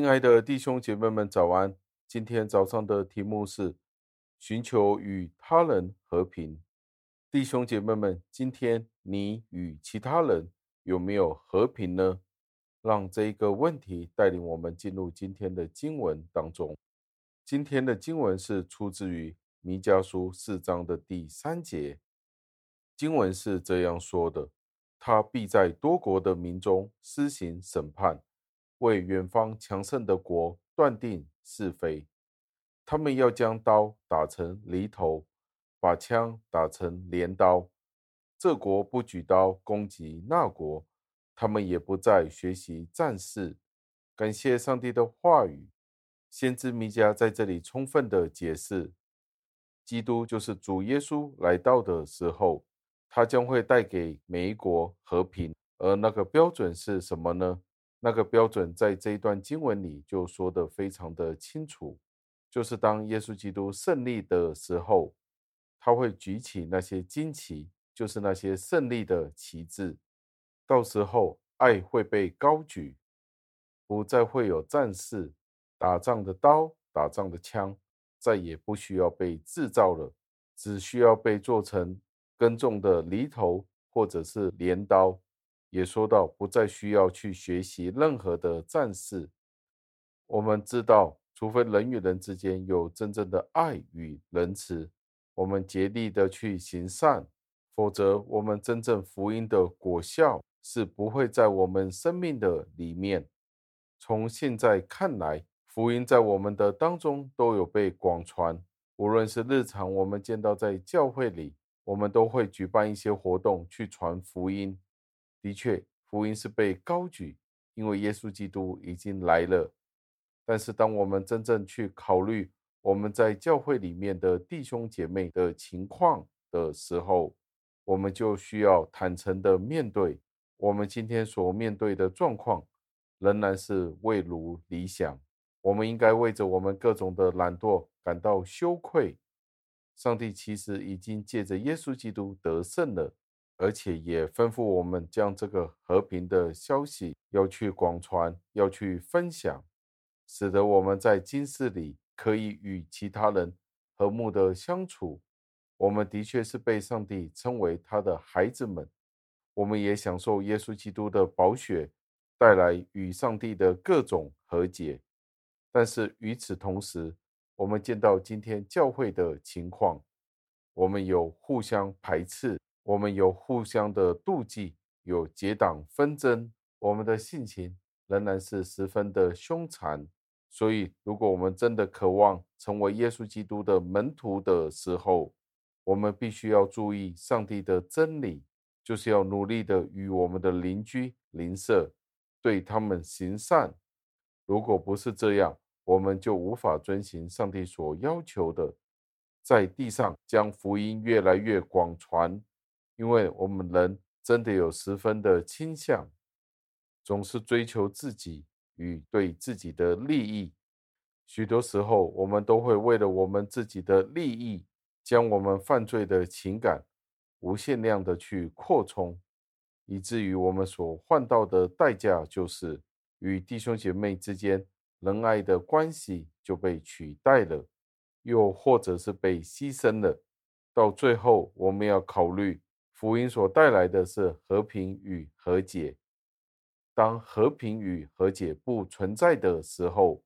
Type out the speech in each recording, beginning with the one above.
亲爱的弟兄姐妹们，早安！今天早上的题目是寻求与他人和平。弟兄姐妹们，今天你与其他人有没有和平呢？让这一个问题带领我们进入今天的经文当中。今天的经文是出自于弥迦书四章的第三节。经文是这样说的：“他必在多国的民中施行审判。”为远方强盛的国断定是非，他们要将刀打成犁头，把枪打成镰刀。这国不举刀攻击那国，他们也不再学习战事。感谢上帝的话语，先知弥迦在这里充分的解释，基督就是主耶稣来到的时候，他将会带给每一国和平，而那个标准是什么呢？那个标准在这一段经文里就说得非常的清楚，就是当耶稣基督胜利的时候，他会举起那些旌旗，就是那些胜利的旗帜。到时候，爱会被高举，不再会有战士、打仗的刀、打仗的枪，再也不需要被制造了，只需要被做成耕种的犁头或者是镰刀。也说到，不再需要去学习任何的战事。我们知道，除非人与人之间有真正的爱与仁慈，我们竭力的去行善，否则我们真正福音的果效是不会在我们生命的里面。从现在看来，福音在我们的当中都有被广传，无论是日常我们见到在教会里，我们都会举办一些活动去传福音。的确，福音是被高举，因为耶稣基督已经来了。但是，当我们真正去考虑我们在教会里面的弟兄姐妹的情况的时候，我们就需要坦诚的面对，我们今天所面对的状况仍然是未如理想。我们应该为着我们各种的懒惰感到羞愧。上帝其实已经借着耶稣基督得胜了。而且也吩咐我们将这个和平的消息要去广传，要去分享，使得我们在今世里可以与其他人和睦的相处。我们的确是被上帝称为他的孩子们，我们也享受耶稣基督的宝血带来与上帝的各种和解。但是与此同时，我们见到今天教会的情况，我们有互相排斥。我们有互相的妒忌，有结党纷争，我们的性情仍然是十分的凶残。所以，如果我们真的渴望成为耶稣基督的门徒的时候，我们必须要注意上帝的真理，就是要努力的与我们的邻居邻舍对他们行善。如果不是这样，我们就无法遵行上帝所要求的，在地上将福音越来越广传。因为我们人真的有十分的倾向，总是追求自己与对自己的利益。许多时候，我们都会为了我们自己的利益，将我们犯罪的情感无限量的去扩充，以至于我们所换到的代价就是与弟兄姐妹之间仁爱的关系就被取代了，又或者是被牺牲了。到最后，我们要考虑。福音所带来的是和平与和解。当和平与和解不存在的时候，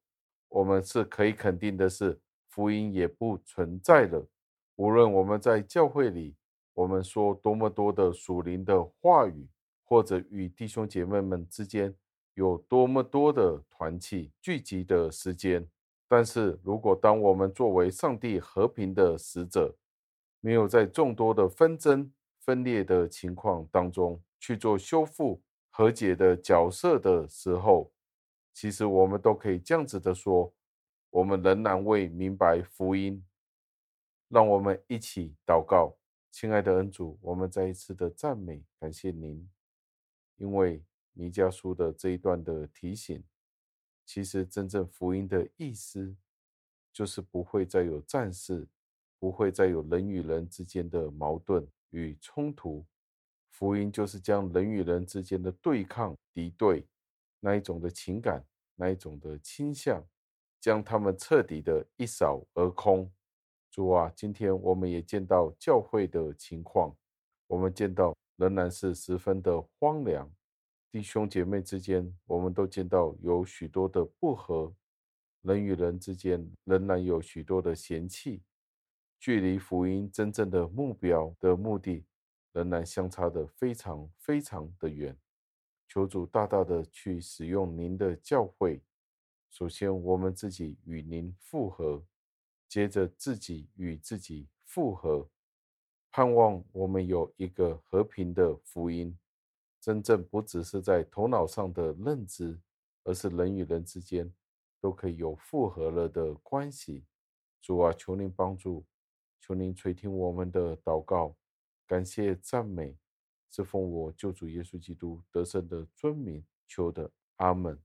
我们是可以肯定的是，福音也不存在了。无论我们在教会里，我们说多么多的属灵的话语，或者与弟兄姐妹们之间有多么多的团契聚集的时间，但是如果当我们作为上帝和平的使者，没有在众多的纷争，分裂的情况当中去做修复和解的角色的时候，其实我们都可以这样子的说：我们仍然未明白福音。让我们一起祷告，亲爱的恩主，我们再一次的赞美感谢您，因为弥迦书的这一段的提醒，其实真正福音的意思就是不会再有战事，不会再有人与人之间的矛盾。与冲突，福音就是将人与人之间的对抗、敌对那一种的情感那一种的倾向，将他们彻底的一扫而空。主啊，今天我们也见到教会的情况，我们见到仍然是十分的荒凉。弟兄姐妹之间，我们都见到有许多的不和，人与人之间仍然有许多的嫌弃，距离福音真正的目标的目的，仍然相差的非常非常的远。求主大大的去使用您的教会，首先我们自己与您复合。接着自己与自己复合，盼望我们有一个和平的福音，真正不只是在头脑上的认知，而是人与人之间都可以有复合了的关系。主啊，求您帮助，求您垂听我们的祷告，感谢赞美，是奉我救主耶稣基督得胜的尊名求的，阿门。